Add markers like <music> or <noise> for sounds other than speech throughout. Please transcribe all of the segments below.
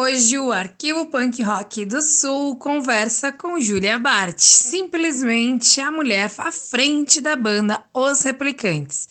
Hoje o Arquivo Punk Rock do Sul conversa com Julia Bart, simplesmente a mulher à frente da banda Os Replicantes.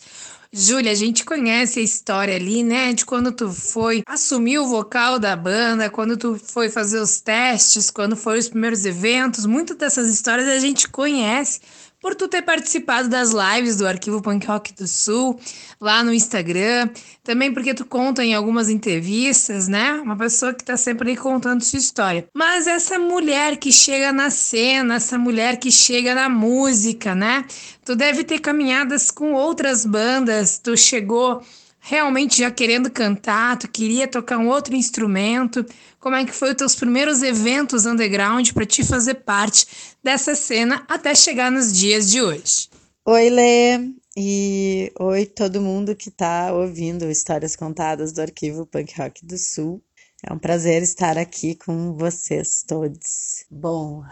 Júlia, a gente conhece a história ali, né? De quando tu foi assumir o vocal da banda, quando tu foi fazer os testes, quando foram os primeiros eventos. Muitas dessas histórias a gente conhece por tu ter participado das lives do Arquivo Punk Rock do Sul, lá no Instagram, também porque tu conta em algumas entrevistas, né? Uma pessoa que tá sempre aí contando sua história. Mas essa mulher que chega na cena, essa mulher que chega na música, né? Tu deve ter caminhadas com outras bandas, tu chegou realmente já querendo cantar, tu queria tocar um outro instrumento. Como é que foi os teus primeiros eventos underground para te fazer parte dessa cena até chegar nos dias de hoje? Oi, Lê, e oi todo mundo que está ouvindo histórias contadas do Arquivo Punk Rock do Sul. É um prazer estar aqui com vocês todos. Bom,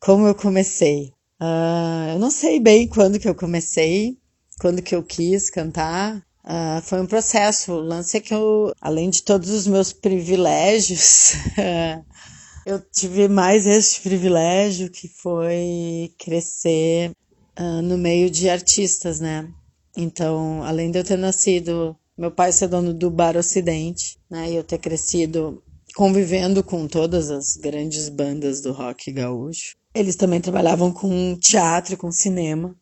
como eu comecei? Uh, eu não sei bem quando que eu comecei, quando que eu quis cantar, Uh, foi um processo. O lance é que eu, além de todos os meus privilégios, <laughs> eu tive mais este privilégio que foi crescer uh, no meio de artistas, né? Então, além de eu ter nascido, meu pai ser dono do Bar Ocidente, né? E eu ter crescido convivendo com todas as grandes bandas do rock gaúcho. Eles também trabalhavam com teatro, com cinema.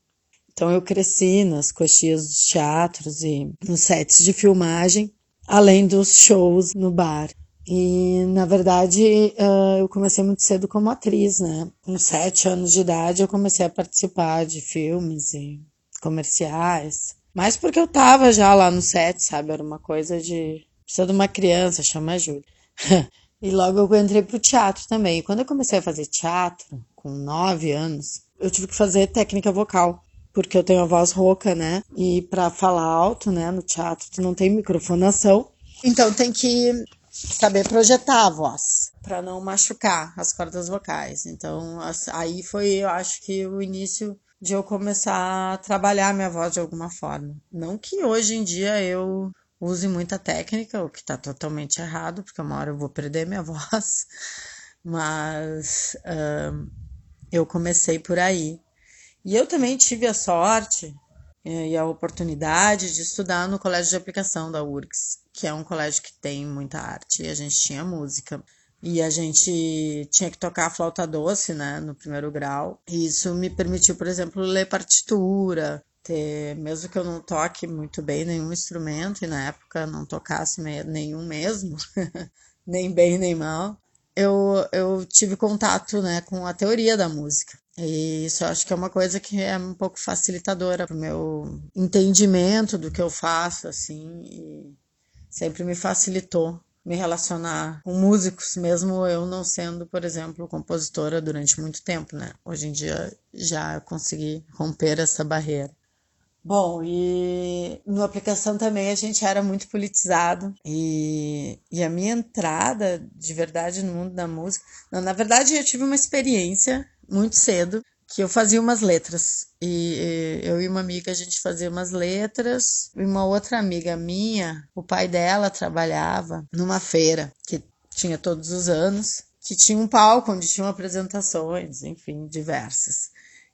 Então eu cresci nas coxias dos teatros e nos sets de filmagem, além dos shows no bar. E, na verdade, eu comecei muito cedo como atriz, né? Com sete anos de idade, eu comecei a participar de filmes e comerciais. Mas porque eu tava já lá no set, sabe? Era uma coisa de. Precisa de uma criança, chama a Júlia. <laughs> e logo eu entrei pro teatro também. E quando eu comecei a fazer teatro, com nove anos, eu tive que fazer técnica vocal porque eu tenho a voz rouca, né? E para falar alto, né, no teatro, tu não tem microfonação. Então tem que saber projetar a voz para não machucar as cordas vocais. Então aí foi, eu acho que o início de eu começar a trabalhar minha voz de alguma forma. Não que hoje em dia eu use muita técnica, o que está totalmente errado, porque uma hora eu vou perder minha <laughs> voz, mas eu comecei por aí. E eu também tive a sorte é, e a oportunidade de estudar no colégio de aplicação da URGS, que é um colégio que tem muita arte, e a gente tinha música. E a gente tinha que tocar flauta doce, né, no primeiro grau. E isso me permitiu, por exemplo, ler partitura, ter, mesmo que eu não toque muito bem nenhum instrumento, e na época não tocasse nenhum mesmo, <laughs> nem bem nem mal, eu, eu tive contato né, com a teoria da música. E isso eu acho que é uma coisa que é um pouco facilitadora para o meu entendimento do que eu faço, assim, e sempre me facilitou me relacionar com músicos, mesmo eu não sendo, por exemplo, compositora durante muito tempo, né? Hoje em dia já consegui romper essa barreira. Bom, e no aplicação também a gente era muito politizado e, e a minha entrada de verdade no mundo da música, não, na verdade eu tive uma experiência muito cedo que eu fazia umas letras e eu e uma amiga a gente fazia umas letras e uma outra amiga minha, o pai dela trabalhava numa feira que tinha todos os anos, que tinha um palco onde tinham apresentações, enfim, diversas.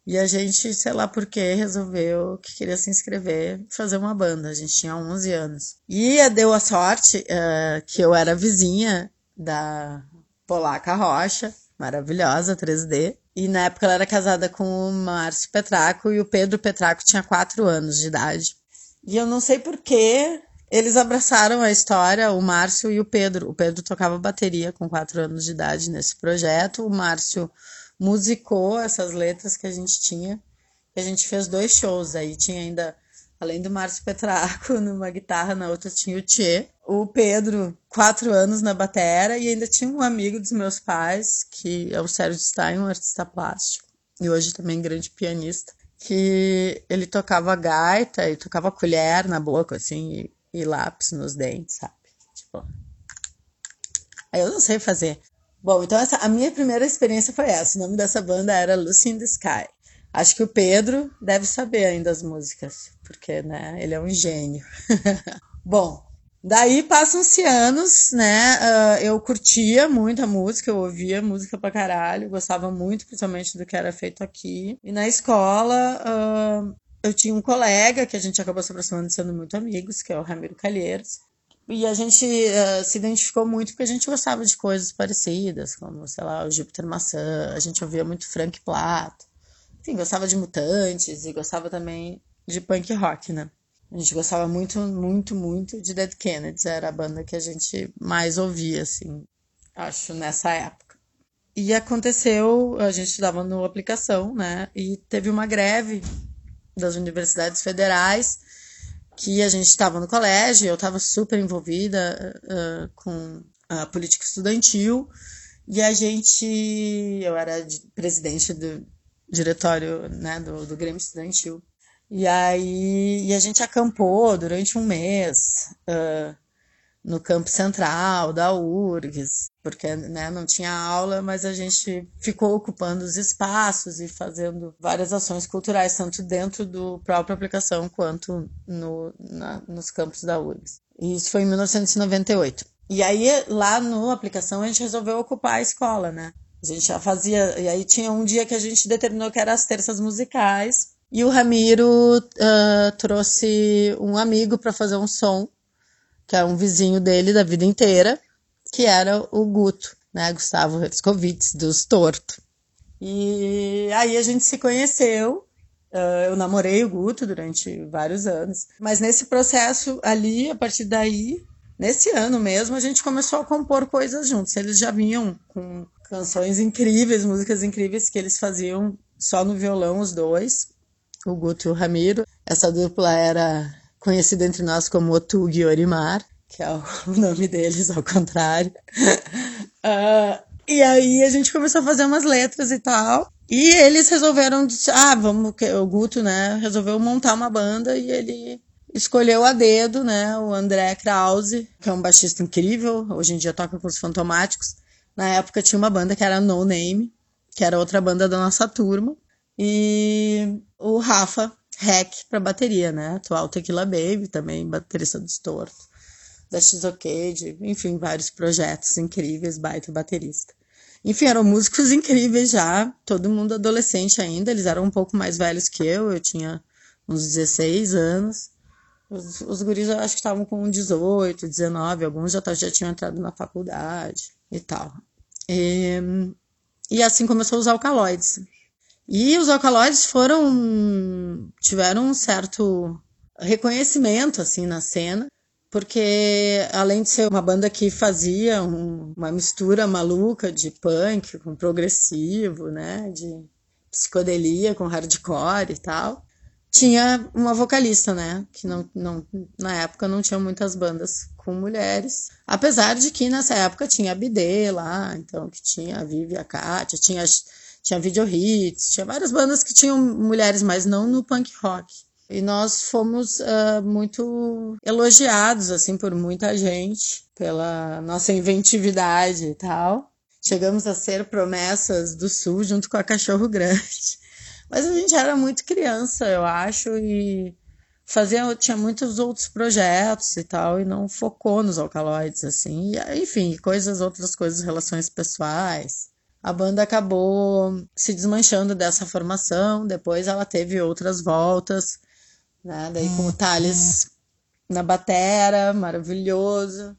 E a gente, sei lá por que, resolveu que queria se inscrever e fazer uma banda. A gente tinha 11 anos. E deu a sorte uh, que eu era vizinha da Polaca Rocha, maravilhosa, 3D. E na época ela era casada com o Márcio Petraco e o Pedro Petraco tinha 4 anos de idade. E eu não sei por que eles abraçaram a história, o Márcio e o Pedro. O Pedro tocava bateria com 4 anos de idade nesse projeto. O Márcio musicou essas letras que a gente tinha. A gente fez dois shows. Aí tinha ainda, além do Márcio Petraco <laughs> numa guitarra, na outra tinha o Tchê. O Pedro, quatro anos na batera. E ainda tinha um amigo dos meus pais, que é o Sérgio Stein, um artista plástico. E hoje também grande pianista. Que ele tocava gaita e tocava colher na boca, assim, e, e lápis nos dentes, sabe? Tipo. Eu não sei fazer. Bom, então essa, a minha primeira experiência foi essa. O nome dessa banda era Lucy in the Sky. Acho que o Pedro deve saber ainda as músicas, porque né, ele é um gênio. <laughs> Bom, Daí passam-se anos, né? Uh, eu curtia muito a música, eu ouvia música pra caralho, gostava muito, principalmente do que era feito aqui. E na escola, uh, eu tinha um colega que a gente acabou se aproximando sendo muito amigos, que é o Ramiro Calheiros. E a gente uh, se identificou muito porque a gente gostava de coisas parecidas, como, sei lá, o Júpiter Maçã, a gente ouvia muito Frank Plato. Enfim, gostava de Mutantes e gostava também de punk rock, né? A gente gostava muito, muito, muito de Dead Kennedys. Era a banda que a gente mais ouvia, assim, acho, nessa época. E aconteceu, a gente estava no aplicação, né? E teve uma greve das universidades federais que a gente estava no colégio, eu estava super envolvida uh, com a política estudantil e a gente, eu era presidente do diretório né, do, do Grêmio Estudantil e aí e a gente acampou durante um mês uh, no campo central da URGS, porque né, não tinha aula, mas a gente ficou ocupando os espaços e fazendo várias ações culturais, tanto dentro do própria aplicação quanto no, na, nos campos da URGS. E isso foi em 1998. E aí, lá no aplicação, a gente resolveu ocupar a escola, né? A gente já fazia. E aí tinha um dia que a gente determinou que era as terças musicais, e o Ramiro uh, trouxe um amigo para fazer um som, que é um vizinho dele da vida inteira, que era o Guto, né? Gustavo Rescovitz, dos Torto. E aí a gente se conheceu. Uh, eu namorei o Guto durante vários anos. Mas nesse processo ali, a partir daí, nesse ano mesmo, a gente começou a compor coisas juntos. Eles já vinham com canções incríveis, músicas incríveis que eles faziam só no violão, os dois o Guto e o Ramiro. Essa dupla era conhecida entre nós como Otug e Orimar, que é o <laughs> nome deles ao contrário. uh, <laughs> e aí a gente começou a fazer umas letras e tal. E eles resolveram, ah, vamos, o Guto, né, resolveu montar uma banda e ele escolheu a dedo, né, o André Krause, que é um baixista incrível, hoje em dia toca com os Fantomáticos. Na época tinha uma banda que era No Name, que era outra banda da nossa turma. E o Rafa Hack para bateria, né? Atual Tequila Baby, também baterista do Estorto, da Xocade, enfim, vários projetos incríveis, baita baterista. Enfim, eram músicos <laughs> incríveis já, todo mundo adolescente ainda, eles eram um pouco mais velhos que eu, eu tinha uns 16 anos. Os, os guris eu acho que estavam com 18, 19, alguns já, já tinham entrado na faculdade e tal. E, e assim começou os alcaloides. E os alcaloides foram tiveram um certo reconhecimento assim na cena, porque além de ser uma banda que fazia um, uma mistura maluca de punk com progressivo, né, de psicodelia com hardcore e tal, tinha uma vocalista, né, que não, não na época não tinha muitas bandas com mulheres, apesar de que nessa época tinha a BD lá, então que tinha a Vivi, a Kátia, tinha tinha Video Hits, tinha várias bandas que tinham mulheres, mas não no punk rock. E nós fomos uh, muito elogiados, assim, por muita gente, pela nossa inventividade e tal. Chegamos a ser promessas do Sul junto com a Cachorro Grande. <laughs> Mas a gente era muito criança, eu acho, e fazia, tinha muitos outros projetos e tal, e não focou nos alcaloides, assim. E, enfim, coisas, outras coisas, relações pessoais a banda acabou se desmanchando dessa formação. Depois ela teve outras voltas, né? Daí com o Thales na batera, maravilhoso.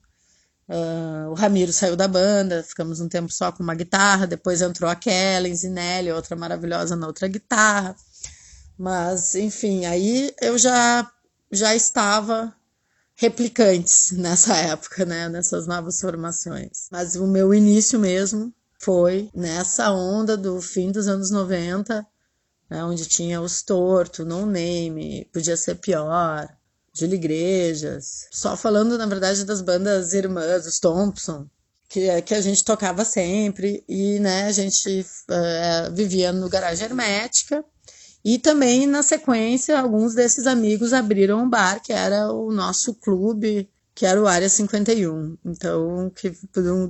Uh, o Ramiro saiu da banda, ficamos um tempo só com uma guitarra. Depois entrou a Kellen Zinelli, outra maravilhosa na outra guitarra. Mas, enfim, aí eu já, já estava replicantes <laughs> nessa época, né? Nessas novas formações. Mas o meu início mesmo foi nessa onda do fim dos anos 90, né, onde tinha os Torto, No Name, Podia Ser Pior, Júlio Igrejas. Só falando, na verdade, das bandas irmãs, os Thompson, que, que a gente tocava sempre. E né, a gente uh, vivia no Garagem Hermética. E também, na sequência, alguns desses amigos abriram um bar, que era o nosso clube que era o Área 51. Então, que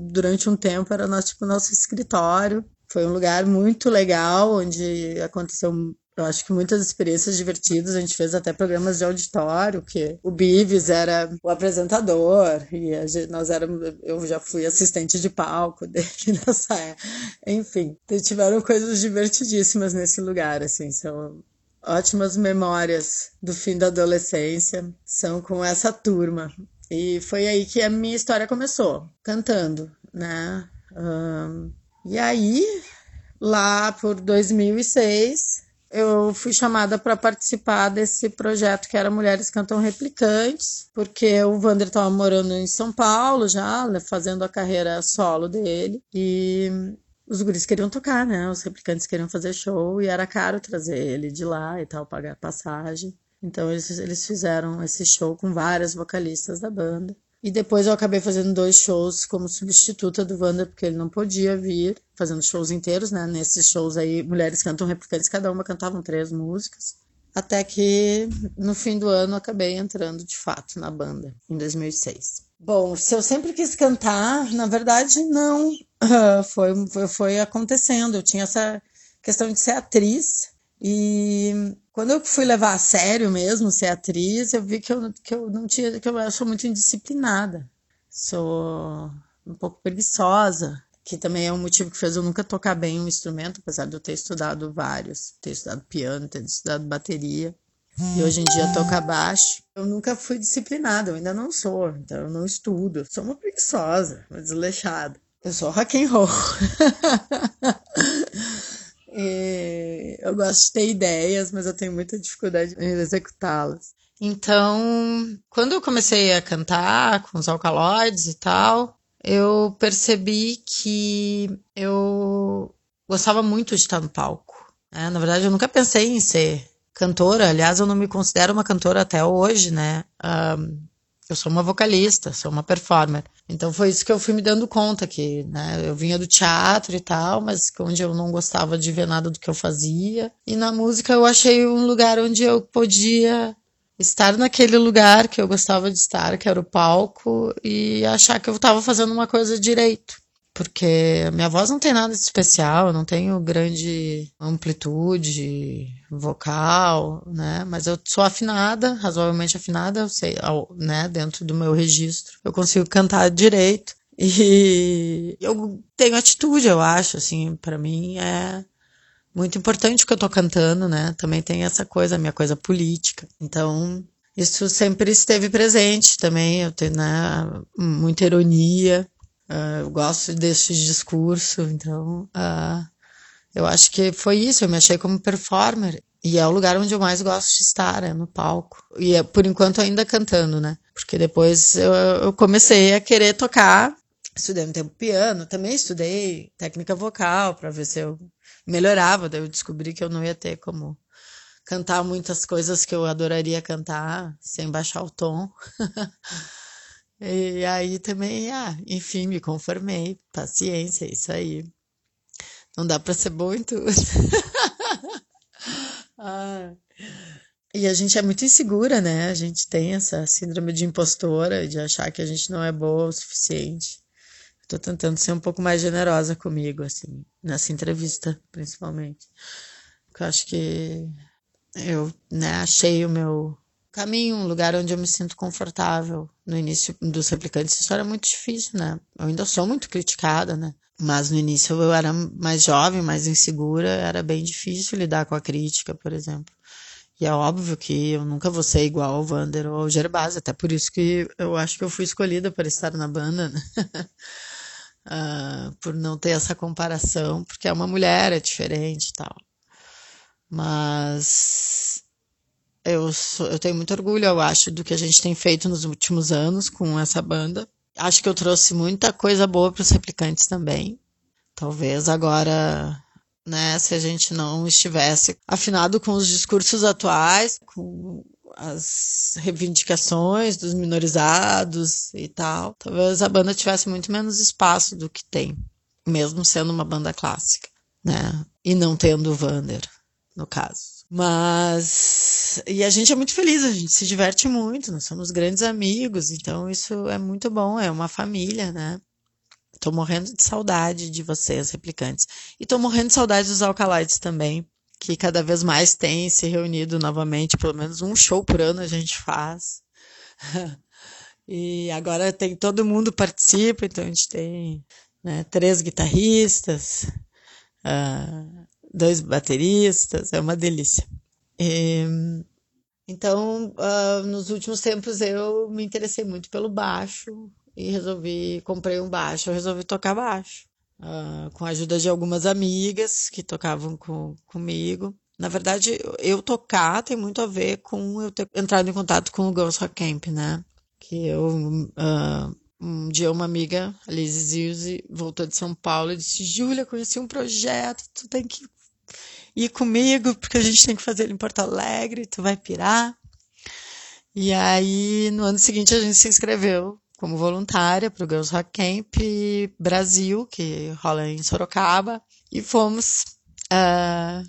durante um tempo era nosso, tipo, nosso escritório. Foi um lugar muito legal, onde aconteceu Eu acho que muitas experiências divertidas, a gente fez até programas de auditório, que o Bives era o apresentador, e gente, nós éramos, eu já fui assistente de palco dele <laughs> nessa época. Enfim, tiveram coisas divertidíssimas nesse lugar, assim, são ótimas memórias do fim da adolescência, são com essa turma. E foi aí que a minha história começou, cantando, né? Um, e aí, lá por 2006, eu fui chamada para participar desse projeto que era Mulheres Cantam Replicantes, porque o Vander estava morando em São Paulo já, né, fazendo a carreira solo dele, e os guris queriam tocar, né? Os replicantes queriam fazer show e era caro trazer ele de lá e tal, pagar passagem. Então eles, eles fizeram esse show com várias vocalistas da banda. E depois eu acabei fazendo dois shows como substituta do Wander, porque ele não podia vir, fazendo shows inteiros, né? Nesses shows aí, mulheres cantam replicantes, cada uma cantavam três músicas. Até que no fim do ano acabei entrando de fato na banda, em 2006. Bom, se eu sempre quis cantar, na verdade não. foi, foi, foi acontecendo. Eu tinha essa questão de ser atriz e quando eu fui levar a sério mesmo ser atriz, eu vi que eu, que eu não tinha, que eu sou muito indisciplinada. Sou um pouco preguiçosa, que também é um motivo que fez eu nunca tocar bem um instrumento, apesar de eu ter estudado vários, ter estudado piano, ter estudado bateria. E hoje em dia tocar baixo. Eu nunca fui disciplinada, eu ainda não sou, então eu não estudo. Sou uma preguiçosa, uma desleixada. Eu sou rock and roll. <laughs> E eu gosto de ter ideias, mas eu tenho muita dificuldade em executá-las. Então, quando eu comecei a cantar com os alcaloides e tal, eu percebi que eu gostava muito de estar no palco. Né? Na verdade, eu nunca pensei em ser cantora. Aliás, eu não me considero uma cantora até hoje, né? Um, eu sou uma vocalista, sou uma performer. Então foi isso que eu fui me dando conta que, né, eu vinha do teatro e tal, mas onde eu não gostava de ver nada do que eu fazia. E na música eu achei um lugar onde eu podia estar naquele lugar que eu gostava de estar, que era o palco, e achar que eu estava fazendo uma coisa direito porque a minha voz não tem nada de especial, não tenho grande amplitude vocal, né? Mas eu sou afinada, razoavelmente afinada, eu sei, né? Dentro do meu registro, eu consigo cantar direito e <laughs> eu tenho atitude, eu acho, assim, para mim é muito importante o que eu tô cantando, né? Também tem essa coisa, a minha coisa política. Então, isso sempre esteve presente também, eu tenho, né, muita ironia, Uh, eu gosto desse discurso, então uh, eu acho que foi isso. Eu me achei como performer e é o lugar onde eu mais gosto de estar, é no palco. E é, por enquanto ainda cantando, né? Porque depois eu, eu comecei a querer tocar. Estudei um tempo piano, também estudei técnica vocal para ver se eu melhorava. Daí eu descobri que eu não ia ter como cantar muitas coisas que eu adoraria cantar sem baixar o tom. <laughs> E aí também, ah, enfim, me conformei. Paciência, isso aí. Não dá para ser bom em tudo. <laughs> ah. E a gente é muito insegura, né? A gente tem essa síndrome de impostora, de achar que a gente não é boa o suficiente. Estou tentando ser um pouco mais generosa comigo, assim, nessa entrevista, principalmente. Porque eu acho que eu né, achei o meu caminho, um lugar onde eu me sinto confortável. No início dos replicantes, isso era muito difícil, né? Eu ainda sou muito criticada, né? Mas no início eu era mais jovem, mais insegura, era bem difícil lidar com a crítica, por exemplo. E é óbvio que eu nunca vou ser igual ao Vander ou ao Gerbaz, até por isso que eu acho que eu fui escolhida para estar na banda, né? uh, <laughs> por não ter essa comparação, porque é uma mulher, é diferente e tal. Mas eu, sou, eu tenho muito orgulho, eu acho, do que a gente tem feito nos últimos anos com essa banda. Acho que eu trouxe muita coisa boa para os replicantes também. Talvez agora, né, se a gente não estivesse afinado com os discursos atuais, com as reivindicações dos minorizados e tal, talvez a banda tivesse muito menos espaço do que tem, mesmo sendo uma banda clássica, né? E não tendo o Vander, no caso. Mas. E a gente é muito feliz, a gente se diverte muito, nós somos grandes amigos, então isso é muito bom, é uma família, né? Tô morrendo de saudade de vocês, replicantes. E tô morrendo de saudade dos alcaloides também. que cada vez mais tem se reunido novamente, pelo menos um show por ano a gente faz. <laughs> e agora tem todo mundo participa, então a gente tem né, três guitarristas, uh, dois bateristas, é uma delícia. E, então, uh, nos últimos tempos eu me interessei muito pelo baixo e resolvi, comprei um baixo, eu resolvi tocar baixo. Uh, com a ajuda de algumas amigas que tocavam com, comigo. Na verdade, eu tocar tem muito a ver com eu ter entrado em contato com o Girls Rock Camp, né? Que eu, uh, um dia uma amiga, a Liz Zilzi, voltou de São Paulo e disse, Júlia, conheci um projeto, tu tem que ir comigo, porque a gente tem que fazer ele em Porto Alegre, tu vai pirar. E aí, no ano seguinte, a gente se inscreveu como voluntária para o Girls Rock Camp Brasil, que rola em Sorocaba, e fomos uh,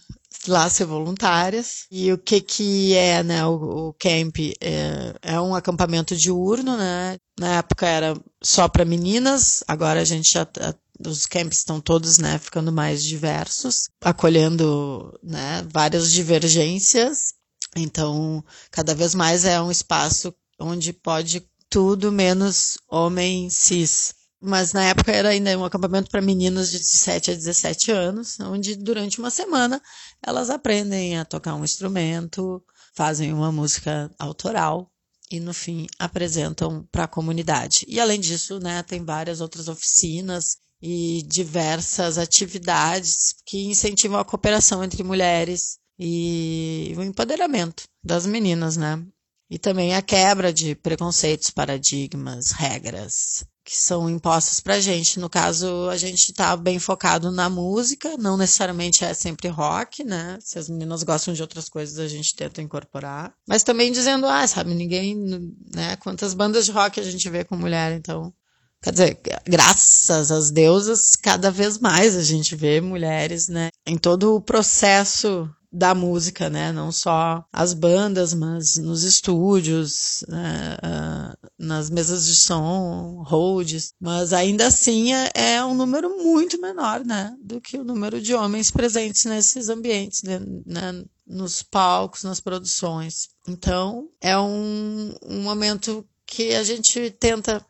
lá ser voluntárias. E o que que é, né, o, o camp? É, é, um acampamento diurno, né? Na época era só para meninas, agora a gente já tá, os camps estão todos, né, ficando mais diversos, acolhendo, né, várias divergências. Então, cada vez mais é um espaço onde pode tudo menos homem cis. Mas na época era ainda um acampamento para meninas de 7 a 17 anos, onde durante uma semana elas aprendem a tocar um instrumento, fazem uma música autoral e no fim apresentam para a comunidade. E além disso, né, tem várias outras oficinas e diversas atividades que incentivam a cooperação entre mulheres e o empoderamento das meninas, né? E também a quebra de preconceitos, paradigmas, regras que são impostas pra gente. No caso, a gente está bem focado na música, não necessariamente é sempre rock, né? Se as meninas gostam de outras coisas, a gente tenta incorporar. Mas também dizendo, ah, sabe, ninguém, né? Quantas bandas de rock a gente vê com mulher, então Quer dizer, graças às deusas, cada vez mais a gente vê mulheres, né, em todo o processo da música, né? Não só as bandas, mas nos estúdios, né? uh, nas mesas de som, holds. Mas ainda assim é, é, um número muito menor, né? Do que o número de homens presentes nesses ambientes, né? né nos palcos, nas produções. Então, é um, um momento que a gente tenta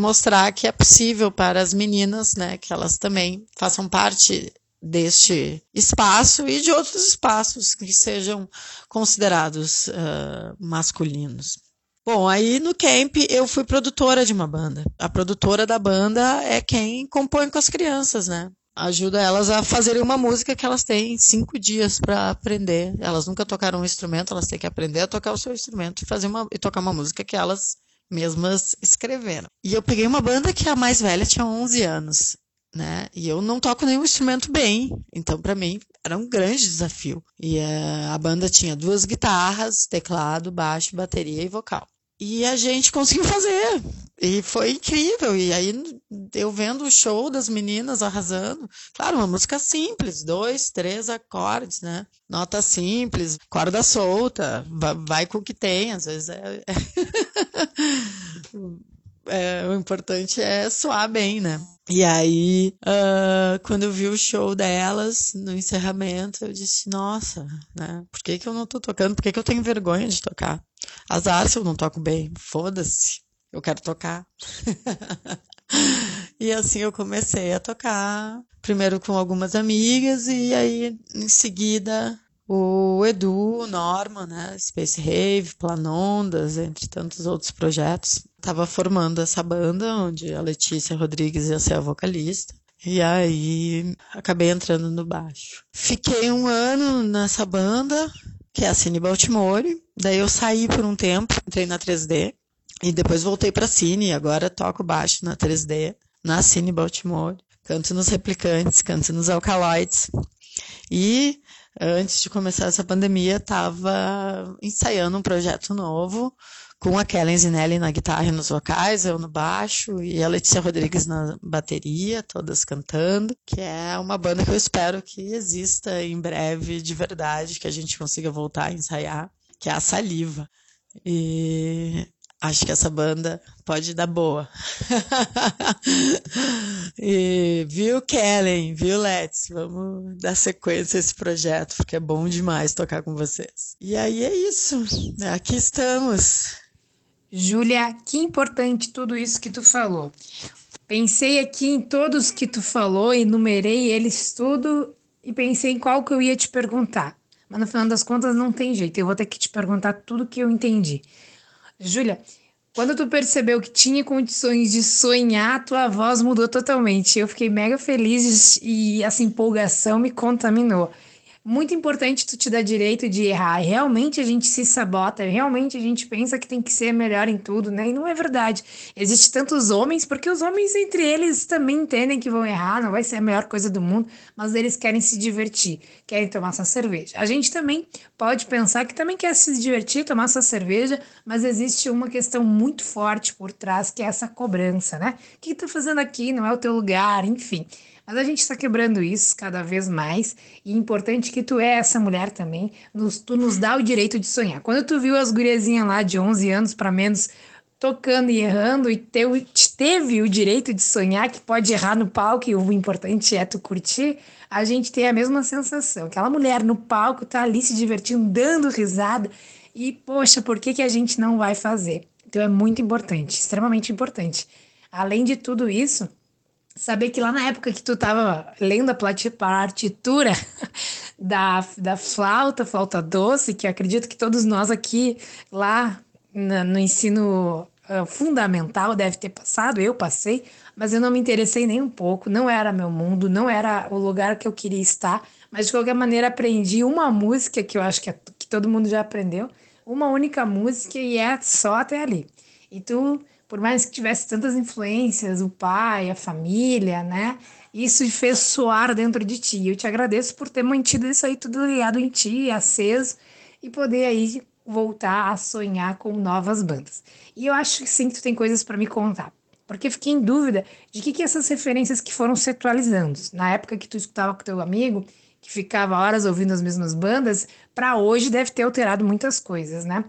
mostrar que é possível para as meninas, né, que elas também façam parte deste espaço e de outros espaços que sejam considerados uh, masculinos. Bom, aí no camp eu fui produtora de uma banda. A produtora da banda é quem compõe com as crianças, né? Ajuda elas a fazerem uma música que elas têm cinco dias para aprender. Elas nunca tocaram um instrumento, elas têm que aprender a tocar o seu instrumento e fazer uma e tocar uma música que elas mesmas escreveram. E eu peguei uma banda que a mais velha tinha 11 anos, né? E eu não toco nenhum instrumento bem, então para mim era um grande desafio. E uh, a banda tinha duas guitarras, teclado, baixo, bateria e vocal. E a gente <laughs> conseguiu fazer. E foi incrível. E aí eu vendo o show das meninas arrasando. Claro, uma música simples, dois, três acordes, né? Nota simples, corda solta, vai com o que tem, às vezes é. é <laughs> o importante é soar bem, né? E aí, uh, quando eu vi o show delas no encerramento, eu disse, nossa, né? Por que, que eu não tô tocando? Por que, que eu tenho vergonha de tocar? Azar se eu não toco bem. Foda-se. Eu quero tocar. <laughs> e assim eu comecei a tocar. Primeiro com algumas amigas e aí em seguida o Edu, o Norman, né? Space Rave, Planondas, entre tantos outros projetos. Tava formando essa banda onde a Letícia Rodrigues ia ser a vocalista. E aí acabei entrando no baixo. Fiquei um ano nessa banda, que é a Cine Baltimore. Daí eu saí por um tempo, entrei na 3D. E depois voltei pra Cine, e agora toco baixo na 3D, na Cine Baltimore. Canto nos replicantes, canto nos alcaloides. E antes de começar essa pandemia, estava ensaiando um projeto novo com a Kellen Zinelli na guitarra e nos vocais, eu no baixo e a Letícia Rodrigues na bateria, todas cantando, que é uma banda que eu espero que exista em breve de verdade, que a gente consiga voltar a ensaiar, que é a Saliva. E acho que essa banda pode dar boa. <laughs> e viu, Kellen, viu, Let's? Vamos dar sequência a esse projeto, porque é bom demais tocar com vocês. E aí é isso. Aqui estamos. Júlia, que importante tudo isso que tu falou. Pensei aqui em todos que tu falou, enumerei eles tudo e pensei em qual que eu ia te perguntar. Mas no final das contas não tem jeito, eu vou ter que te perguntar tudo que eu entendi. Júlia, quando tu percebeu que tinha condições de sonhar, tua voz mudou totalmente. Eu fiquei mega feliz e essa empolgação me contaminou muito importante tu te dar direito de errar. Realmente a gente se sabota, realmente a gente pensa que tem que ser melhor em tudo, né? E não é verdade. Existem tantos homens, porque os homens entre eles também entendem que vão errar, não vai ser a melhor coisa do mundo, mas eles querem se divertir, querem tomar sua cerveja. A gente também pode pensar que também quer se divertir, tomar sua cerveja, mas existe uma questão muito forte por trás, que é essa cobrança, né? O que tu tá fazendo aqui? Não é o teu lugar, enfim. Mas a gente está quebrando isso cada vez mais e é importante que tu é essa mulher também, nos, tu nos dá o direito de sonhar. Quando tu viu as guriazinhas lá de 11 anos para menos tocando e errando e teu, teve o direito de sonhar que pode errar no palco e o importante é tu curtir, a gente tem a mesma sensação. Aquela mulher no palco tá ali se divertindo, dando risada e poxa, por que que a gente não vai fazer? Então é muito importante, extremamente importante. Além de tudo isso, saber que lá na época que tu tava lendo a partitura <laughs> da, da flauta, flauta doce, que acredito que todos nós aqui lá no, no ensino uh, fundamental deve ter passado, eu passei, mas eu não me interessei nem um pouco, não era meu mundo, não era o lugar que eu queria estar, mas de qualquer maneira aprendi uma música que eu acho que, é, que todo mundo já aprendeu, uma única música e é só até ali. E tu por mais que tivesse tantas influências, o pai, a família, né? Isso fez soar dentro de ti. Eu te agradeço por ter mantido isso aí tudo ligado em ti, aceso, e poder aí voltar a sonhar com novas bandas. E eu acho que sim, tu tem coisas para me contar. Porque fiquei em dúvida de que, que essas referências que foram se atualizando. Na época que tu escutava com teu amigo, que ficava horas ouvindo as mesmas bandas, para hoje deve ter alterado muitas coisas, né?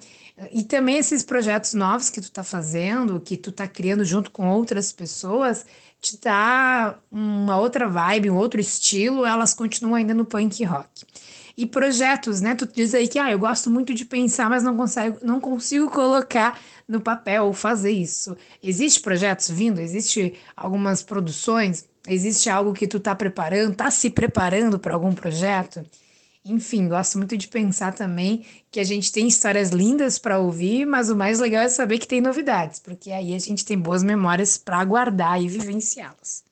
E também esses projetos novos que tu tá fazendo, que tu tá criando junto com outras pessoas, te dá uma outra vibe, um outro estilo, elas continuam ainda no punk rock. E projetos, né? Tu diz aí que ah, eu gosto muito de pensar, mas não consigo, não consigo colocar no papel ou fazer isso. Existe projetos vindo? Existe algumas produções? Existe algo que tu tá preparando? Tá se preparando para algum projeto? Enfim, gosto muito de pensar também que a gente tem histórias lindas para ouvir, mas o mais legal é saber que tem novidades, porque aí a gente tem boas memórias para guardar e vivenciá-las.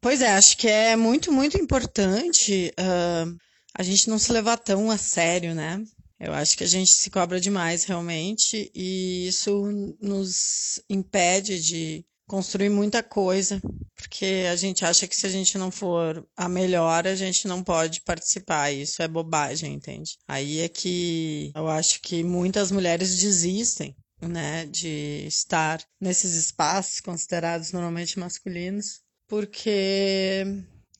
Pois é, acho que é muito, muito importante uh, a gente não se levar tão a sério, né? Eu acho que a gente se cobra demais realmente e isso nos impede de construir muita coisa, porque a gente acha que se a gente não for a melhor, a gente não pode participar. Isso é bobagem, entende? Aí é que eu acho que muitas mulheres desistem, né, de estar nesses espaços considerados normalmente masculinos, porque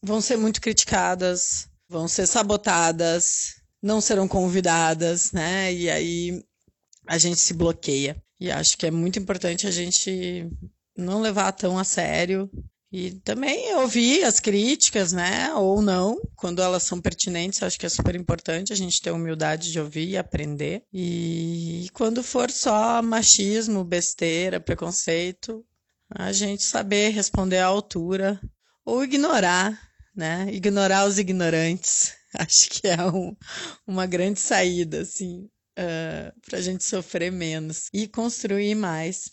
vão ser muito criticadas, vão ser sabotadas, não serão convidadas, né? E aí a gente se bloqueia. E acho que é muito importante a gente não levar tão a sério e também ouvir as críticas, né? Ou não, quando elas são pertinentes, acho que é super importante a gente ter humildade de ouvir e aprender. E quando for só machismo, besteira, preconceito, a gente saber responder à altura ou ignorar, né? Ignorar os ignorantes. <laughs> Acho que é um, uma grande saída, assim, uh, para a gente sofrer menos e construir mais.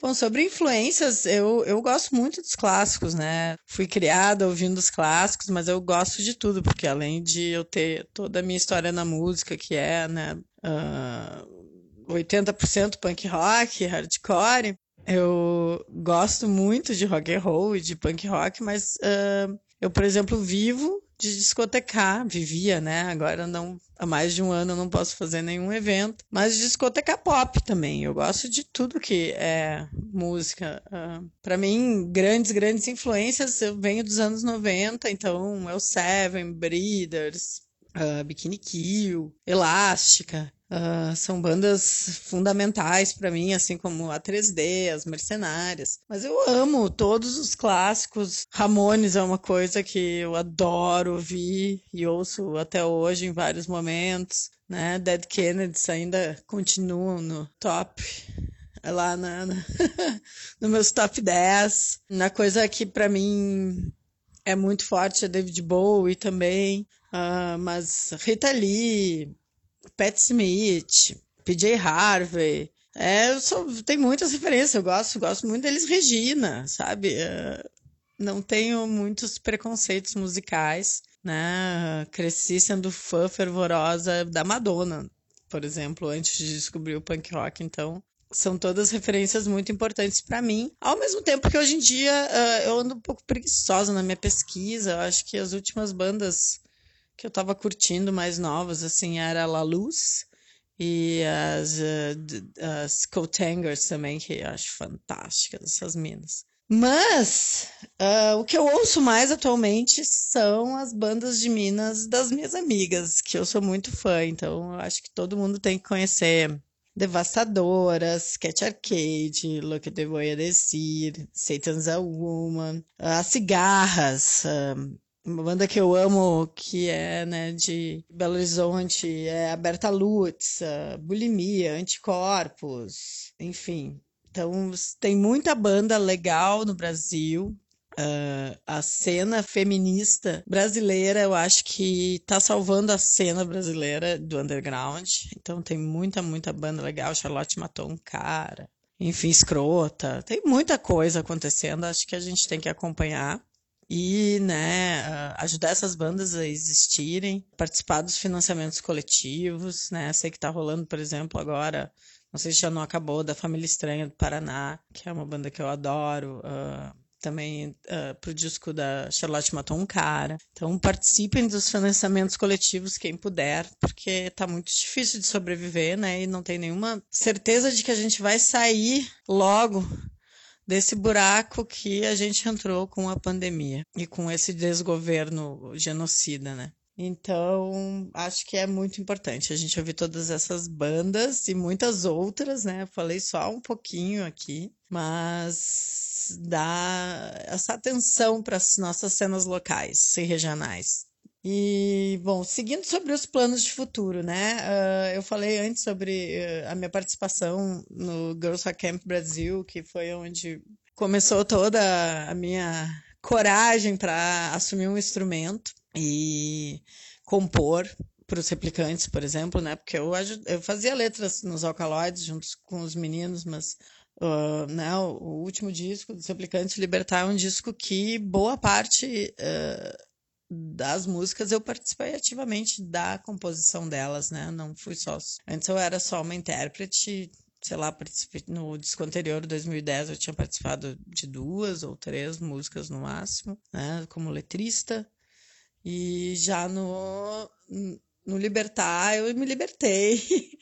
Bom, sobre influências, eu, eu gosto muito dos clássicos, né? Fui criada ouvindo os clássicos, mas eu gosto de tudo, porque além de eu ter toda a minha história na música, que é, né, uh, 80% punk rock, hardcore, eu gosto muito de rock and roll e de punk rock, mas uh, eu, por exemplo, vivo de discotecar, vivia, né? Agora não, há mais de um ano eu não posso fazer nenhum evento, mas de discotecar pop também. Eu gosto de tudo que é música. Uh, ah, para mim, grandes, grandes influências, eu venho dos anos 90, então é o Seven, Breeders, uh, Bikini Kill, Elástica. Uh, são bandas fundamentais para mim, assim como a 3D, as Mercenárias. Mas eu amo todos os clássicos. Ramones é uma coisa que eu adoro ouvir e ouço até hoje em vários momentos. Né? Dead Kennedys ainda continuam no top lá na, na <laughs> no meus top 10. Na coisa que para mim é muito forte é David Bowie também, uh, mas Rita Lee, Pat Smith, PJ Harvey. É, sou, tem muitas referências, eu gosto, gosto muito deles, Regina, sabe? Uh, não tenho muitos preconceitos musicais, né? Cresci sendo fã fervorosa da Madonna, por exemplo, antes de descobrir o punk rock, então são todas referências muito importantes para mim. Ao mesmo tempo que hoje em dia uh, eu ando um pouco preguiçosa na minha pesquisa. Eu acho que as últimas bandas que eu estava curtindo mais novas assim era La Luz e as, uh, as Coatangers também, que eu acho fantásticas essas minas. Mas uh, o que eu ouço mais atualmente são as bandas de Minas das minhas amigas, que eu sou muito fã, então eu acho que todo mundo tem que conhecer Devastadoras, Cat Arcade, Look the Way I Decide, Satan's a Woman, As Cigarras, uma banda que eu amo, que é né, de Belo Horizonte, é a Berta Lutz, Bulimia, Anticorpos, enfim. Então, tem muita banda legal no Brasil, Uh, a cena feminista brasileira, eu acho que está salvando a cena brasileira do underground. Então tem muita, muita banda legal. Charlotte matou um cara. Enfim, escrota. Tem muita coisa acontecendo. Acho que a gente tem que acompanhar e né, uh, ajudar essas bandas a existirem, participar dos financiamentos coletivos, né? Sei que está rolando, por exemplo, agora, não sei se já não acabou, da Família Estranha do Paraná, que é uma banda que eu adoro. Uh, também uh, ah, para o disco da Charlotte Matou um Cara. Então participem dos financiamentos coletivos quem puder, porque está muito difícil de sobreviver, né? E não tem nenhuma certeza de que a gente vai sair logo desse buraco que a gente entrou com a pandemia e com esse desgoverno genocida, né? Então, acho que é muito importante a gente ouvir todas essas bandas e muitas outras, né? Falei só um pouquinho aqui, mas dar essa atenção para as nossas cenas locais e regionais. E, bom, seguindo sobre os planos de futuro, né? Uh, eu falei antes sobre uh, a minha participação no Girls Rock Camp Brasil, que foi onde começou toda a minha coragem para assumir um instrumento e compor para os replicantes, por exemplo, né? Porque eu, eu fazia letras nos alcaloides juntos com os meninos, mas Uh, né, o, último disco dos Replicantes Libertar é um disco que boa parte uh, das músicas eu participei ativamente da composição delas, né? Não fui só. Antes eu era só uma intérprete, sei lá, participei no disco anterior, 2010, eu tinha participado de duas ou três músicas no máximo, né? Como letrista. E já no, no Libertar eu me libertei. <laughs>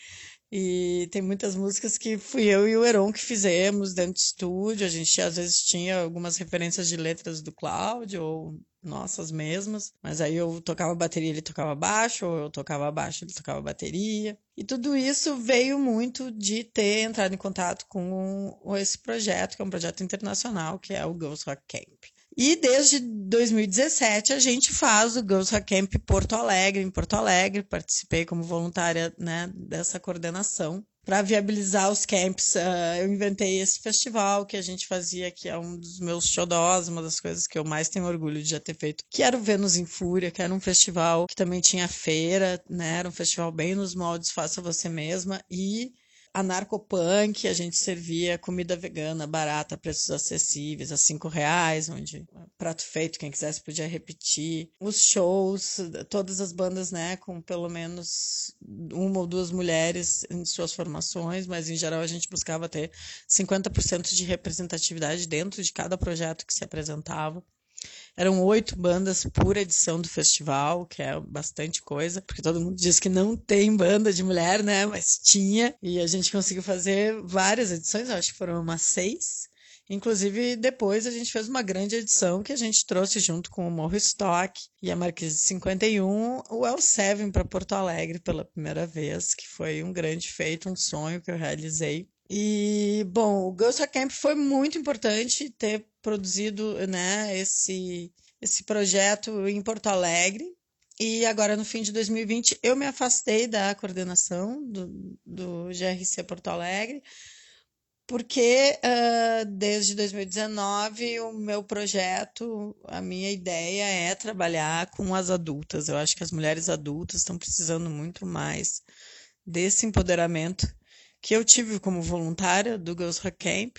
E tem muitas músicas que fui eu e o Heron que fizemos dentro do estúdio. A gente às vezes tinha algumas referências de letras do Cláudio ou nossas mesmas. Mas aí eu tocava bateria, ele tocava baixo, ou eu tocava baixo, ele tocava bateria. E tudo isso veio muito de ter entrado em contato com esse projeto, que é um projeto internacional, que é o Ghost Rock Camp. E desde 2017 a gente faz o Girls Rock Camp Porto Alegre, em Porto Alegre. Participei como voluntária né, dessa coordenação. Para viabilizar os camps, uh, eu inventei esse festival que a gente fazia, que é um dos meus xodós, uma das coisas que eu mais tenho orgulho de já ter feito, que era o Vênus em Fúria, que era um festival que também tinha feira, né? Era um festival bem nos moldes, faça você mesma. E anarcopunk, a gente servia comida vegana, barata, preços acessíveis, a cinco reais, onde prato feito, quem quisesse podia repetir. Os shows, todas as bandas, né, com pelo menos uma ou duas mulheres em suas formações, mas em geral a gente buscava ter 50% de representatividade dentro de cada projeto que se apresentava. Eram oito bandas por edição do festival, que é bastante coisa, porque todo mundo diz que não tem banda de mulher, né? Mas tinha, e a gente conseguiu fazer várias edições, acho que foram umas seis. Inclusive, depois a gente fez uma grande edição que a gente trouxe junto com o Morro Stock e a Marquise 51 o L7 para Porto Alegre pela primeira vez, que foi um grande feito, um sonho que eu realizei. E, bom, o Ghost Camp foi muito importante ter produzido né, esse, esse projeto em Porto Alegre. E agora, no fim de 2020, eu me afastei da coordenação do, do GRC Porto Alegre, porque uh, desde 2019 o meu projeto, a minha ideia é trabalhar com as adultas. Eu acho que as mulheres adultas estão precisando muito mais desse empoderamento que eu tive como voluntária do Girls Rock Camp,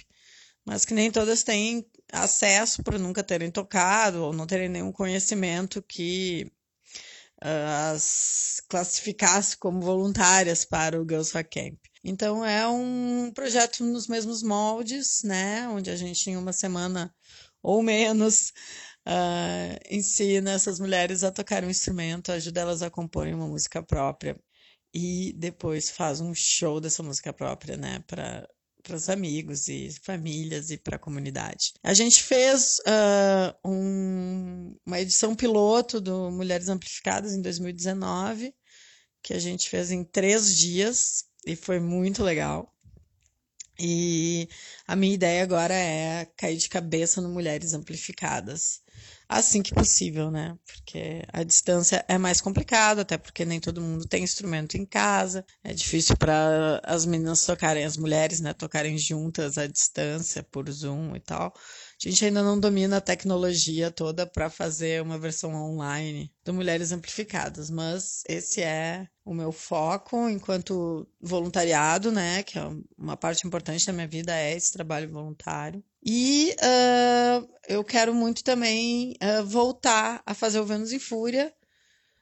mas que nem todas têm acesso por nunca terem tocado ou não terem nenhum conhecimento que uh, as classificasse como voluntárias para o Girls Rock Camp. Então é um projeto nos mesmos moldes, né, onde a gente em uma semana ou menos uh, ensina essas mulheres a tocar um instrumento, ajuda elas a comporem uma música própria e depois faz um show dessa música própria, né, para para os amigos e famílias e para a comunidade. A gente fez uh, um, uma edição piloto do Mulheres Amplificadas em 2019, que a gente fez em três dias e foi muito legal. E a minha ideia agora é cair de cabeça no Mulheres Amplificadas assim que possível, né? Porque a distância é mais complicado, até porque nem todo mundo tem instrumento em casa. É difícil para as meninas tocarem, as mulheres, né, tocarem juntas à distância por Zoom e tal. A gente ainda não domina a tecnologia toda para fazer uma versão online do Mulheres Amplificadas, mas esse é o meu foco enquanto voluntariado, né? Que é uma parte importante da minha vida é esse trabalho voluntário. E uh, eu quero muito também uh, voltar a fazer o Vênus em Fúria.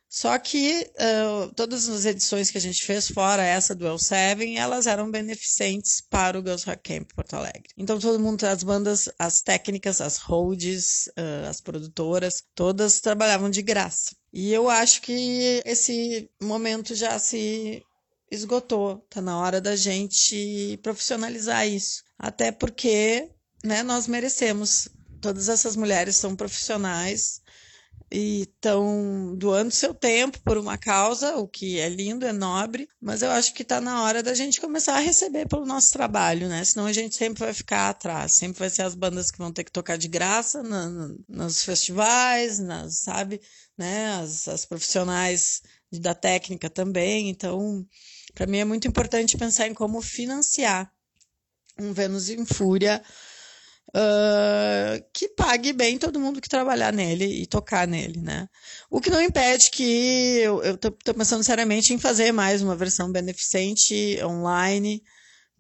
Só que uh, todas as edições que a gente fez, fora essa do L7, elas eram beneficentes para o Girls Rock Camp Porto Alegre. Então todo mundo, as bandas, as técnicas, as holds, as produtoras, todas trabalhavam de graça. E eu acho que esse momento já se esgotou. Tá na hora da gente profissionalizar isso. Até porque né, nós merecemos. Todas essas mulheres são profissionais e estão doando seu tempo por uma causa, o que é lindo, é nobre, mas eu acho que está na hora da gente começar a receber pelo nosso trabalho, né? Senão a gente sempre vai ficar atrás, sempre vai ser as bandas que vão ter que tocar de graça na, na, nos festivais, nas, sabe, né? As, as profissionais da técnica também. Então, para mim é muito importante pensar em como financiar um Vênus em Fúria uh, que pague bem todo mundo que trabalhar nele e tocar nele, né? O que não impede que eu, eu tô, tô pensando seriamente em fazer mais uma versão beneficente online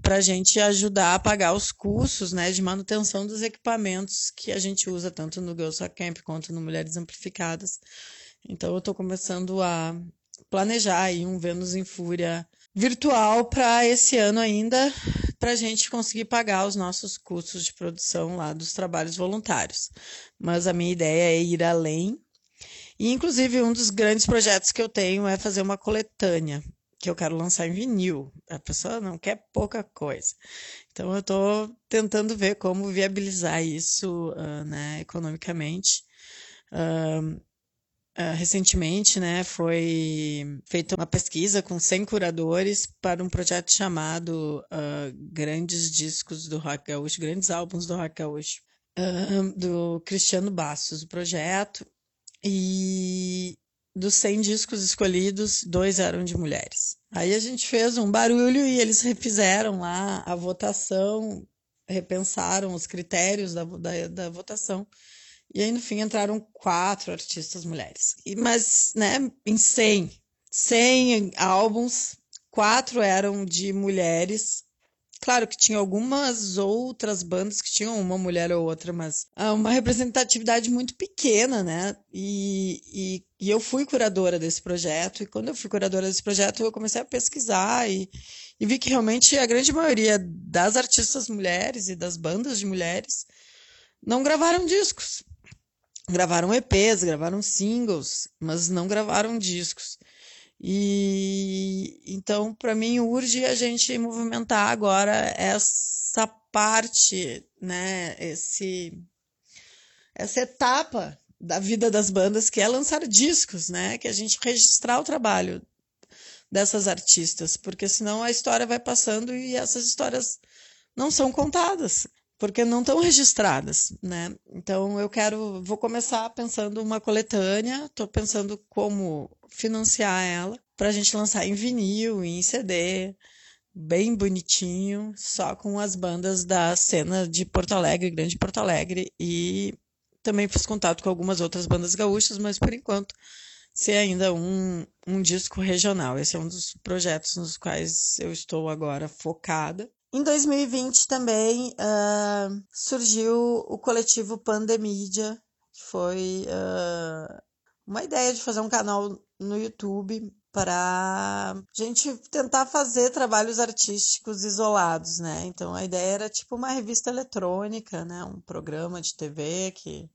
para a gente ajudar a pagar os custos né, de manutenção dos equipamentos que a gente usa tanto no Girls Rock Camp quanto no Mulheres Amplificadas. Então eu estou começando a planejar aí um Vênus em Fúria virtual para esse ano ainda, para a gente conseguir pagar os nossos custos de produção lá dos trabalhos voluntários. Mas a minha ideia é ir além. E, inclusive, um dos grandes projetos que eu tenho é fazer uma coletânea, que eu quero lançar em vinil. A pessoa não quer pouca coisa. Então, eu estou tentando ver como viabilizar isso uh, né, economicamente. Uh, Uh, recentemente, né, foi feita uma pesquisa com 100 curadores para um projeto chamado uh, Grandes Discos do Rock Gaúcho, Grandes Álbuns do Rock Gaúcho, uh, do Cristiano Bastos, o projeto. E dos 100 discos escolhidos, dois eram de mulheres. Aí a gente fez um barulho e eles refizeram lá a votação, repensaram os critérios da, da, da votação e aí, no fim, entraram quatro artistas mulheres. E, mas, né, em 100, 100 álbuns, quatro eram de mulheres. Claro que tinha algumas outras bandas que tinham uma mulher ou outra, mas ah, uma representatividade muito pequena, né? E, e, e, eu fui curadora desse projeto, e quando eu fui curadora desse projeto, eu comecei a pesquisar e, e vi que realmente a grande maioria das artistas mulheres e das bandas de mulheres não gravaram discos gravaram EPs, gravaram singles, mas não gravaram discos. E então, para mim, urge a gente movimentar agora essa parte, né, esse essa etapa da vida das bandas que é lançar discos, né, que a gente registrar o trabalho dessas artistas, porque senão a história vai passando e essas histórias não são contadas, porque não estão <laughs> registradas, né? Então eu quero, vou começar pensando uma coletânea, estou pensando como financiar ela para a gente lançar em vinil, em CD, bem bonitinho, só com as bandas da cena de Porto Alegre, Grande Porto Alegre e também fiz contato com algumas outras bandas gaúchas, mas por enquanto ser ainda um, um disco regional. Esse é um dos projetos nos quais eu estou agora focada. Em 2020 também uh, surgiu o coletivo Pandemídia, que foi uh, uma ideia de fazer um canal no YouTube para gente tentar fazer trabalhos artísticos isolados, né? Então a ideia era tipo uma revista eletrônica, né? Um programa de TV que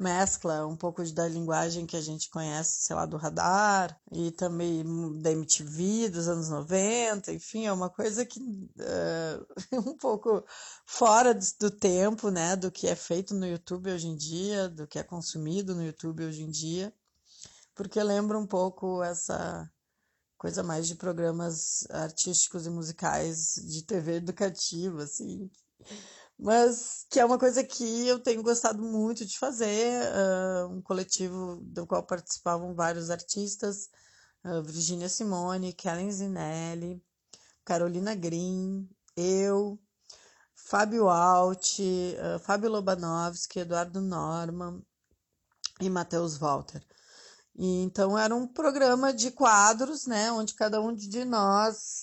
mescla um pouco da linguagem que a gente conhece, sei lá, do radar e também da MTV dos anos 90, enfim, é uma coisa que é <laughs> um pouco fora do tempo, né, do que é feito no YouTube hoje em dia, do que é consumido no YouTube hoje em dia, porque lembra um pouco essa coisa mais de programas artísticos e musicais de TV educativa, assim, mas que é uma coisa que eu tenho gostado muito de fazer, uh, um coletivo do qual participavam vários artistas, uh, Virginia Simone, Kellen Zinelli, Carolina Green, eu, Fábio Alt, uh, Fábio Lobanovski, Eduardo Norman e Matheus Walter. E, então era um programa de quadros, né, onde cada um de nós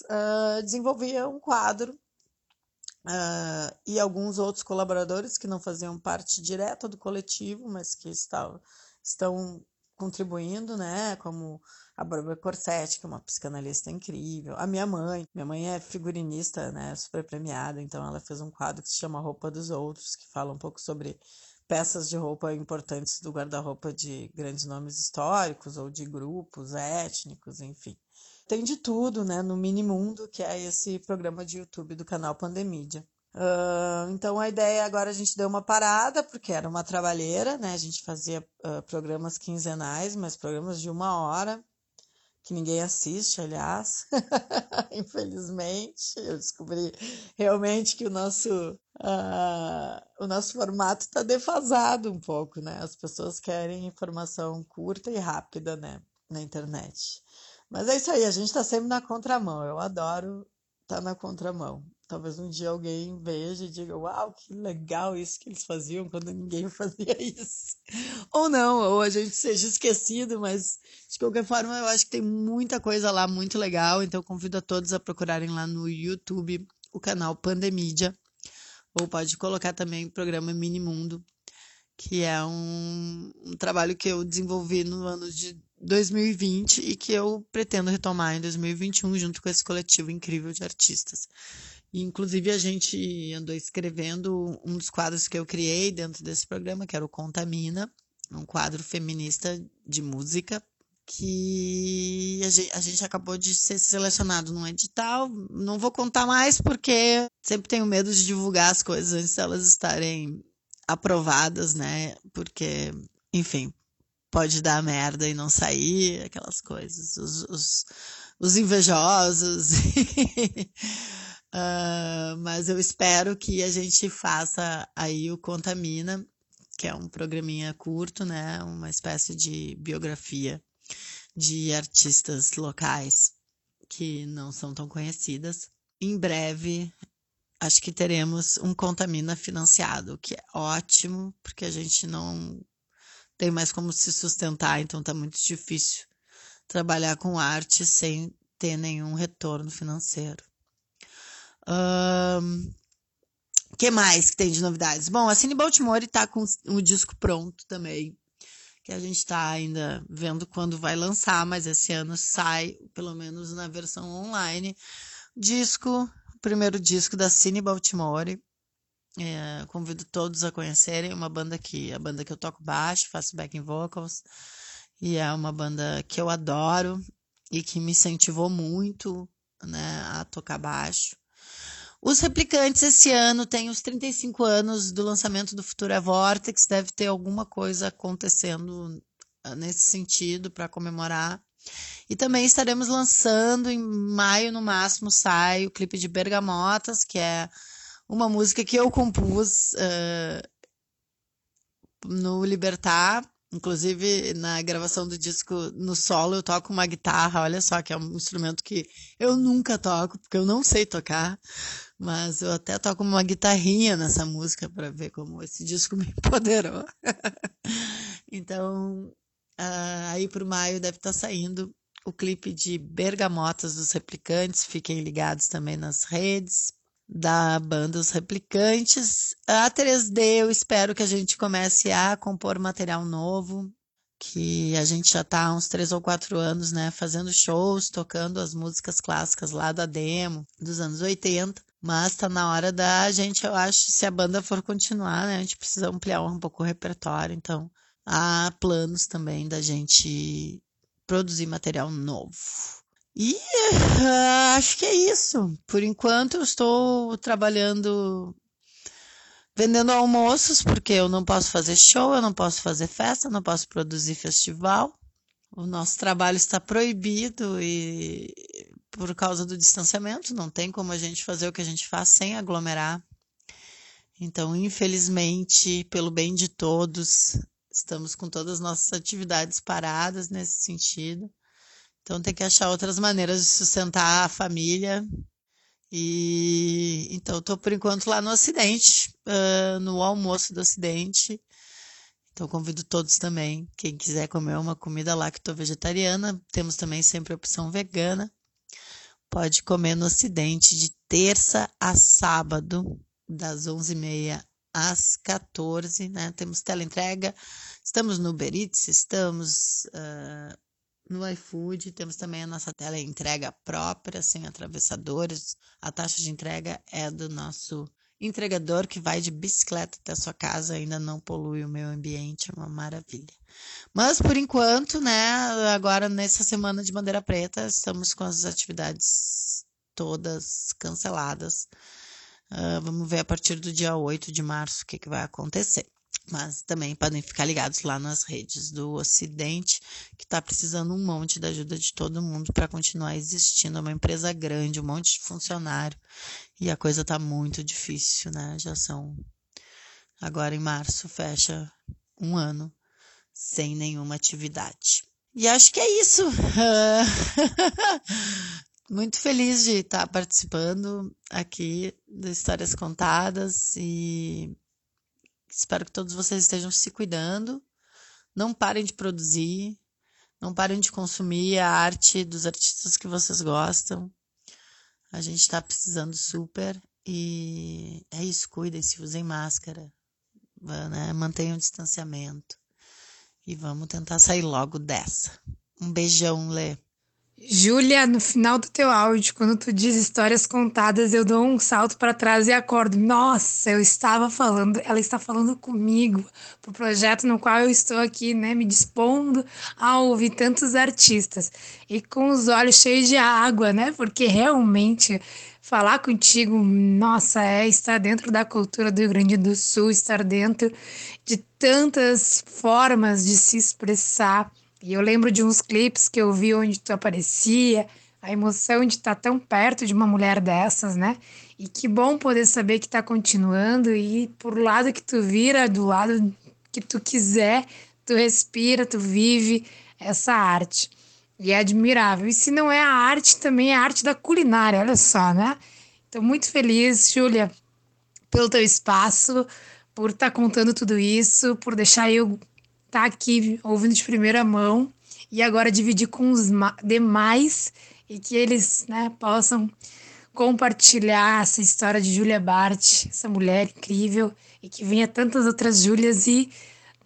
desenvolvia um quadro Uh, e alguns outros colaboradores que não faziam parte direta do coletivo, mas que estavam, estão contribuindo, né? Como a Bárbara Corsetti, que é uma psicanalista incrível, a minha mãe, minha mãe é figurinista, né? Super premiada, então ela fez um quadro que se chama Roupa dos Outros, que fala um pouco sobre peças de roupa importantes do guarda-roupa de grandes nomes históricos ou de grupos étnicos, enfim tem de tudo, né, no Mini Mundo, que é esse programa de YouTube do canal Pandemídia. Uh, então a ideia agora a gente deu uma parada, porque era uma trabalheira, né? A gente fazia uh, programas quinzenais, mas programas de uma hora, que ninguém assiste, aliás. <laughs> Infelizmente, eu descobri realmente que o nosso, uh, o nosso formato está defasado um pouco, né? As pessoas querem informação curta e rápida, né? Na internet. Mas é isso aí, a gente está sempre na contramão. Eu adoro estar tá na contramão. Talvez um dia alguém veja e diga: Uau, que legal isso que eles faziam quando ninguém <laughs> fazia isso. Ou não, ou a gente seja esquecido, mas de qualquer forma eu acho que tem muita coisa lá muito legal. Então convido a todos a procurarem lá no YouTube o canal Pandemídia. Ou pode colocar também o programa Mini Mundo, que é um, um trabalho que eu desenvolvi no ano de 2020 e que eu pretendo retomar em 2021 junto com esse coletivo incrível de artistas. E, inclusive a gente andou escrevendo um dos quadros que eu criei dentro desse programa, que era o Contamina, um quadro feminista de música que a gente, a gente, acabou de ser selecionado num edital. Não vou contar mais porque sempre tenho medo de divulgar as coisas antes delas estarem aprovadas, né? Porque, enfim, pode dar merda e não sair, aquelas coisas, os, os, os invejosos. uh, <laughs> mas eu espero que a gente faça aí o Contamina, que é um programinha curto, né? Uma espécie de biografia de artistas locais que não são tão conhecidas. Em breve, acho que teremos um Contamina financiado, o que é ótimo, porque a gente não tem mais como se sustentar, então tá muito difícil trabalhar com arte sem ter nenhum retorno financeiro. O um, que mais que tem de novidades? Bom, a Cine Baltimore está com o disco pronto também, que a gente está ainda vendo quando vai lançar, mas esse ano sai, pelo menos na versão online, disco, o primeiro disco da Cine Baltimore, é, convido todos a conhecerem uma banda que a banda que eu toco baixo, faço backing vocals e é uma banda que eu adoro e que me incentivou muito, né, a tocar baixo. Os replicantes esse ano têm os 35 anos do lançamento do Futura Vortex, deve ter alguma coisa acontecendo ah, nesse sentido para comemorar. E também estaremos lançando em maio, no máximo, sai o clipe de Bergamotas, que é uma música que eu compus uh, no Libertar. Inclusive, na gravação do disco no solo, eu toco uma guitarra, olha só, que é um instrumento que eu nunca toco, porque eu não sei tocar, mas eu até toco uma guitarrinha nessa música para ver como esse disco me empoderou. <laughs> então, uh, aí pro maio deve estar tá saindo o clipe de Bergamotas dos Replicantes, fiquem ligados também nas redes da banda Os Replicantes. A 3D, eu espero que a gente comece a compor material novo, que a gente já está há uns três ou quatro anos, né, fazendo shows, tocando as músicas clássicas lá da demo dos anos 80. Mas tá na hora da gente, eu acho, se a banda for continuar, né, a gente precisa ampliar um pouco o repertório. Então, há planos também da gente produzir material novo. E uh, acho que é isso. Por enquanto eu estou trabalhando vendendo almoços, porque eu não posso fazer show, eu não posso fazer festa, não posso produzir festival. O nosso trabalho está proibido e por causa do distanciamento, não tem como a gente fazer o que a gente faz sem aglomerar. Então, infelizmente, pelo bem de todos, estamos com todas as nossas atividades paradas nesse sentido. Então tem que achar outras maneiras de sustentar a família. E então estou por enquanto lá no Ocidente, uh, no almoço do Ocidente. Então convido todos também, quem quiser comer uma comida lá que estou vegetariana, temos também sempre a opção vegana. Pode comer no Ocidente de terça a sábado, das 11h30 às 14 né? Temos teleentrega, estamos no Uber Eats, estamos uh, no iFood temos também a nossa tela entrega própria, sem atravessadores. A taxa de entrega é do nosso entregador que vai de bicicleta até a sua casa, ainda não polui o meio ambiente, é uma maravilha. Mas por enquanto, né, agora nessa semana de bandeira preta, estamos com as atividades todas canceladas. Uh, vamos ver a partir do dia 8 de março o que, que vai acontecer mas também podem ficar ligados lá nas redes do Ocidente, que está precisando um monte da ajuda de todo mundo para continuar existindo. É uma empresa grande, um monte de funcionário, e a coisa está muito difícil, né? Já são. Agora em março fecha um ano sem nenhuma atividade. E acho que é isso. <laughs> muito feliz de estar tá participando aqui das Histórias Contadas e Espero que todos vocês estejam se cuidando. Não parem de produzir. Não parem de consumir a arte dos artistas que vocês gostam. A gente está precisando super. E é isso, cuidem-se, usem máscara. Né? Mantenham o distanciamento. E vamos tentar sair logo dessa. Um beijão, Lê. Júlia, no final do teu áudio, quando tu diz histórias contadas, eu dou um salto para trás e acordo. Nossa, eu estava falando, ela está falando comigo, pro projeto no qual eu estou aqui, né, me dispondo a ouvir tantos artistas e com os olhos cheios de água, né? Porque realmente falar contigo, nossa, é estar dentro da cultura do Rio Grande do Sul, estar dentro de tantas formas de se expressar e eu lembro de uns clipes que eu vi onde tu aparecia, a emoção de estar tão perto de uma mulher dessas, né? E que bom poder saber que está continuando e por lado que tu vira, do lado que tu quiser, tu respira, tu vive essa arte. E é admirável. E se não é a arte, também é a arte da culinária, olha só, né? Estou muito feliz, Júlia, pelo teu espaço, por estar tá contando tudo isso, por deixar eu tá aqui ouvindo de primeira mão e agora dividir com os demais e que eles né, possam compartilhar essa história de Julia Bart, essa mulher incrível, e que venha tantas outras Júlias e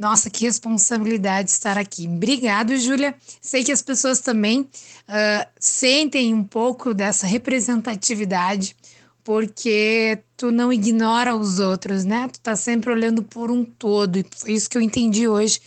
nossa, que responsabilidade estar aqui. Obrigado, Júlia. Sei que as pessoas também uh, sentem um pouco dessa representatividade, porque tu não ignora os outros, né? Tu tá sempre olhando por um todo, e foi isso que eu entendi hoje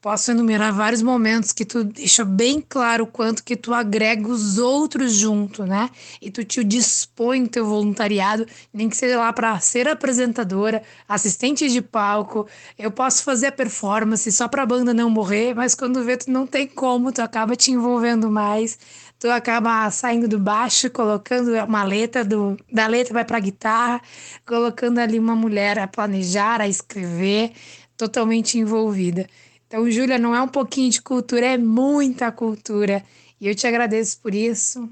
Posso enumerar vários momentos que tu deixa bem claro o quanto que tu agrega os outros junto, né? E tu te dispõe no teu voluntariado, nem que seja lá para ser apresentadora, assistente de palco. Eu posso fazer a performance só para a banda não morrer, mas quando vê tu não tem como, tu acaba te envolvendo mais. Tu acaba saindo do baixo, colocando uma letra, do, da letra vai para guitarra, colocando ali uma mulher a planejar, a escrever, totalmente envolvida. Então, Júlia, não é um pouquinho de cultura, é muita cultura. E eu te agradeço por isso.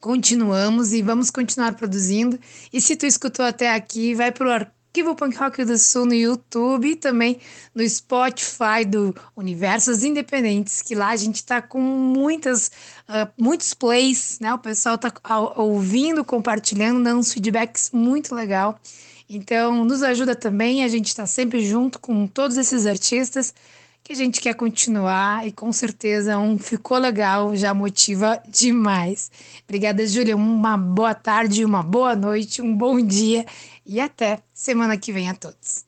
Continuamos e vamos continuar produzindo. E se tu escutou até aqui, vai para o Arquivo Punk Rock do Sul no YouTube e também no Spotify do Universos Independentes, que lá a gente está com muitas, uh, muitos plays, né? O pessoal está ouvindo, compartilhando, dando uns feedbacks muito legal. Então, nos ajuda também, a gente está sempre junto com todos esses artistas que a gente quer continuar e com certeza um ficou legal já motiva demais. Obrigada, Júlia. Uma boa tarde, uma boa noite, um bom dia e até semana que vem a todos.